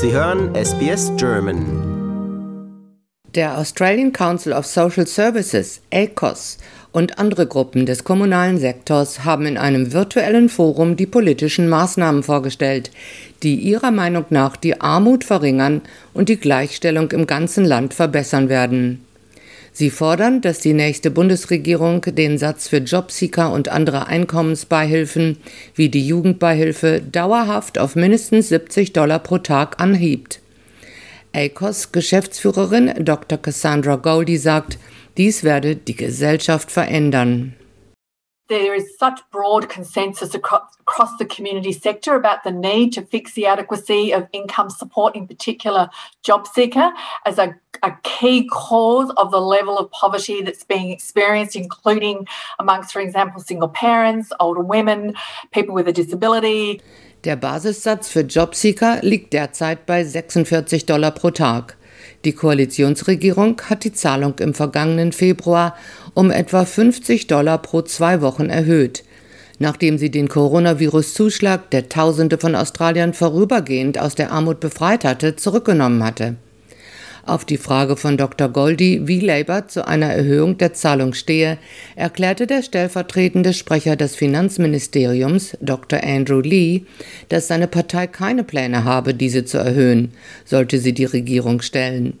Sie hören SBS German. Der Australian Council of Social Services, ACOS, und andere Gruppen des kommunalen Sektors haben in einem virtuellen Forum die politischen Maßnahmen vorgestellt, die ihrer Meinung nach die Armut verringern und die Gleichstellung im ganzen Land verbessern werden. Sie fordern, dass die nächste Bundesregierung den Satz für Jobseeker und andere Einkommensbeihilfen wie die Jugendbeihilfe dauerhaft auf mindestens 70 Dollar pro Tag anhebt. ACOS Geschäftsführerin Dr. Cassandra Goldie sagt, dies werde die Gesellschaft verändern. There is such broad consensus across, across, the community sector about the need to fix the adequacy of income support, in particular job seeker, as a, a, key cause of the level of poverty that's being experienced, including amongst, for example, single parents, older women, people with a disability. Der Basissatz für Jobseeker liegt derzeit bei 46 Dollar pro Tag. Die Koalitionsregierung hat die Zahlung im vergangenen Februar um etwa 50 Dollar pro zwei Wochen erhöht, nachdem sie den Coronavirus-Zuschlag, der Tausende von Australiern vorübergehend aus der Armut befreit hatte, zurückgenommen hatte. Auf die Frage von Dr. Goldie, wie Labour zu einer Erhöhung der Zahlung stehe, erklärte der stellvertretende Sprecher des Finanzministeriums, Dr. Andrew Lee, dass seine Partei keine Pläne habe, diese zu erhöhen, sollte sie die Regierung stellen.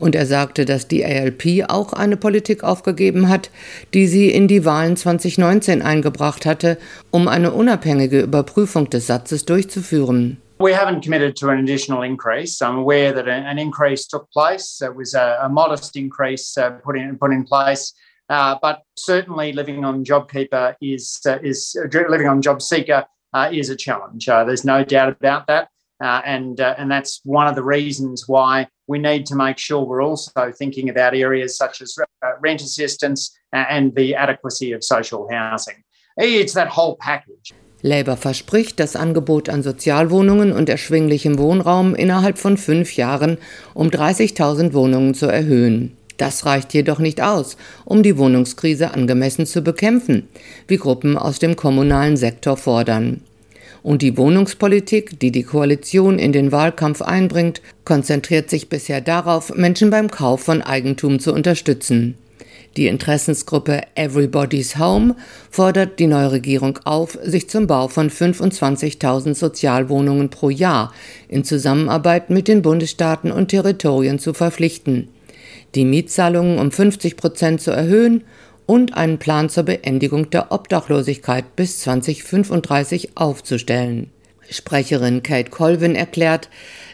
Und er sagte, dass die ALP auch eine Politik aufgegeben hat, die sie in die Wahlen 2019 eingebracht hatte, um eine unabhängige Überprüfung des Satzes durchzuführen. We haven't committed to an additional increase. I'm aware that an increase took place. It was a, a modest increase uh, put in put in place, uh, but certainly living on JobKeeper is uh, is uh, living on JobSeeker uh, is a challenge. Uh, there's no doubt about that, and and that's one of the reasons why we need to make sure we're also thinking about areas such as rent assistance and the adequacy of social housing. It's that whole package. Labour verspricht, das Angebot an Sozialwohnungen und erschwinglichem Wohnraum innerhalb von fünf Jahren um 30.000 Wohnungen zu erhöhen. Das reicht jedoch nicht aus, um die Wohnungskrise angemessen zu bekämpfen, wie Gruppen aus dem kommunalen Sektor fordern. Und die Wohnungspolitik, die die Koalition in den Wahlkampf einbringt, konzentriert sich bisher darauf, Menschen beim Kauf von Eigentum zu unterstützen. Die Interessensgruppe Everybody's Home fordert die neue Regierung auf, sich zum Bau von 25.000 Sozialwohnungen pro Jahr in Zusammenarbeit mit den Bundesstaaten und Territorien zu verpflichten, die Mietzahlungen um 50 Prozent zu erhöhen und einen Plan zur Beendigung der Obdachlosigkeit bis 2035 aufzustellen. Sprecherin Kate Colvin erklärt,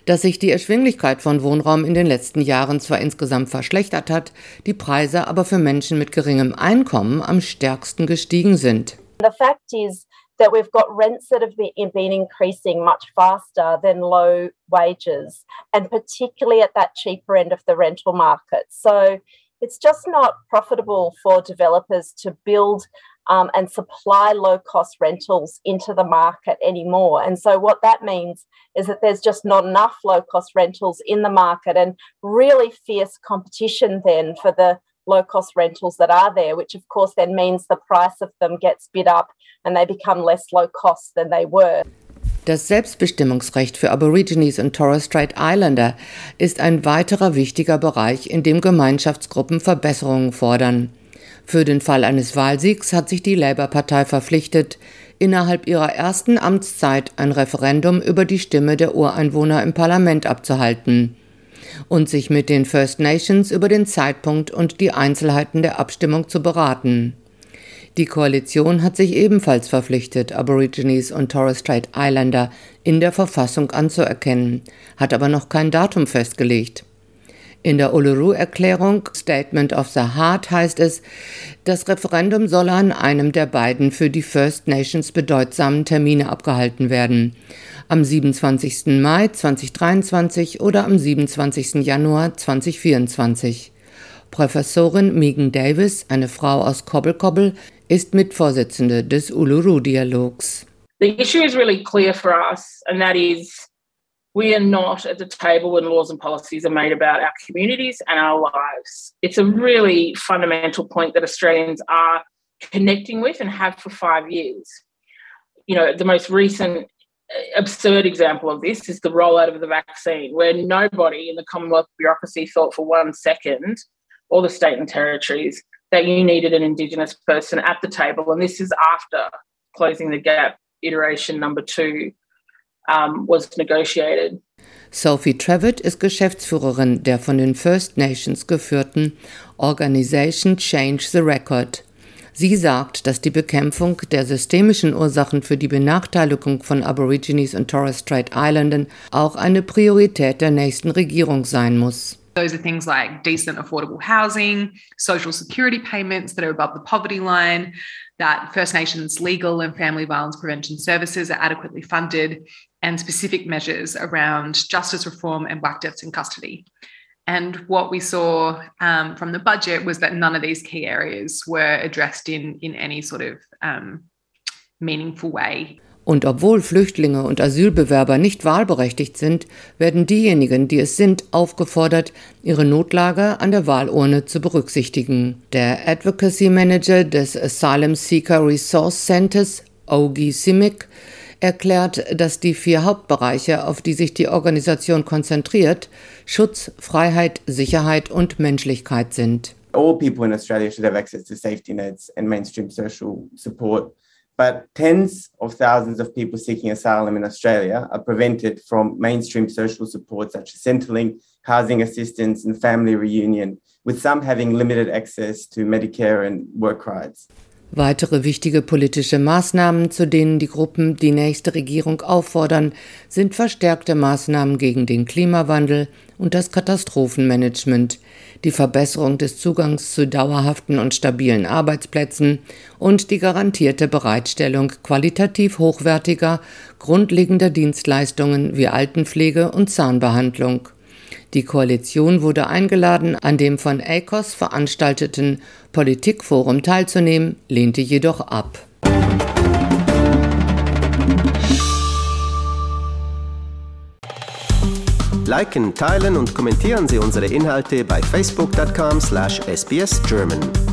dass sich die Erschwinglichkeit von Wohnraum in den letzten Jahren zwar insgesamt verschlechtert hat, die Preise aber für Menschen mit geringem Einkommen am stärksten gestiegen sind. The fact is that we've got rents that have been increasing much faster than low wages, and particularly at that cheaper end of the rental market. So it's just not profitable for developers to build um, and supply low cost rentals into the market anymore. And so, what that means is that there's just not enough low cost rentals in the market and really fierce competition then for the low cost rentals that are there, which of course then means the price of them gets bid up and they become less low cost than they were. Das Selbstbestimmungsrecht für Aborigines und Torres Strait Islander ist ein weiterer wichtiger Bereich, in dem Gemeinschaftsgruppen Verbesserungen fordern. Für den Fall eines Wahlsiegs hat sich die Labour-Partei verpflichtet, innerhalb ihrer ersten Amtszeit ein Referendum über die Stimme der Ureinwohner im Parlament abzuhalten und sich mit den First Nations über den Zeitpunkt und die Einzelheiten der Abstimmung zu beraten. Die Koalition hat sich ebenfalls verpflichtet, Aborigines und Torres Strait Islander in der Verfassung anzuerkennen, hat aber noch kein Datum festgelegt. In der Uluru-Erklärung Statement of the Heart heißt es, das Referendum solle an einem der beiden für die First Nations bedeutsamen Termine abgehalten werden. Am 27. Mai 2023 oder am 27. Januar 2024. Professorin Megan Davis, eine Frau aus Cobble, ist Mitvorsitzende des Uluru-Dialogs. The issue is really clear for us and that is we are not at the table when laws and policies are made about our communities and our lives. It's a really fundamental point that Australians are connecting with and have for five years. You know, the most recent uh, absurd example of this is the rollout of the vaccine, where nobody in the Commonwealth bureaucracy thought for one second, or the state and territories, that you needed an Indigenous person at the table. And this is after closing the gap iteration number two um, was negotiated. Sophie Trevitt ist Geschäftsführerin der von den First Nations geführten Organisation Change the Record. Sie sagt, dass die Bekämpfung der systemischen Ursachen für die Benachteiligung von Aborigines und Torres Strait Islandern auch eine Priorität der nächsten Regierung sein muss. Those are things like decent, affordable housing, social security payments that are above the poverty line, that First Nations legal and family violence prevention services are adequately funded, and specific measures around justice reform and black deaths in custody. And what we saw um, from the budget was that none of these key areas were addressed in, in any sort of um, meaningful way. Und obwohl Flüchtlinge und Asylbewerber nicht wahlberechtigt sind, werden diejenigen, die es sind, aufgefordert, ihre Notlage an der Wahlurne zu berücksichtigen. Der Advocacy Manager des Asylum Seeker Resource Centers, Ogi Simic, erklärt, dass die vier Hauptbereiche, auf die sich die Organisation konzentriert, Schutz, Freiheit, Sicherheit und Menschlichkeit sind. All people in Australia should have access to safety nets and mainstream social support. But tens of thousands of people seeking asylum in Australia are prevented from mainstream social support such as Centrelink, housing assistance, and family reunion, with some having limited access to Medicare and work rights. Weitere wichtige politische Maßnahmen, zu denen die Gruppen die nächste Regierung auffordern, sind verstärkte Maßnahmen gegen den Klimawandel und das Katastrophenmanagement, die Verbesserung des Zugangs zu dauerhaften und stabilen Arbeitsplätzen und die garantierte Bereitstellung qualitativ hochwertiger, grundlegender Dienstleistungen wie Altenpflege und Zahnbehandlung. Die Koalition wurde eingeladen, an dem von ACOS veranstalteten Politikforum teilzunehmen, lehnte jedoch ab. Liken, teilen und kommentieren Sie unsere Inhalte bei facebook.com/sbsgerman.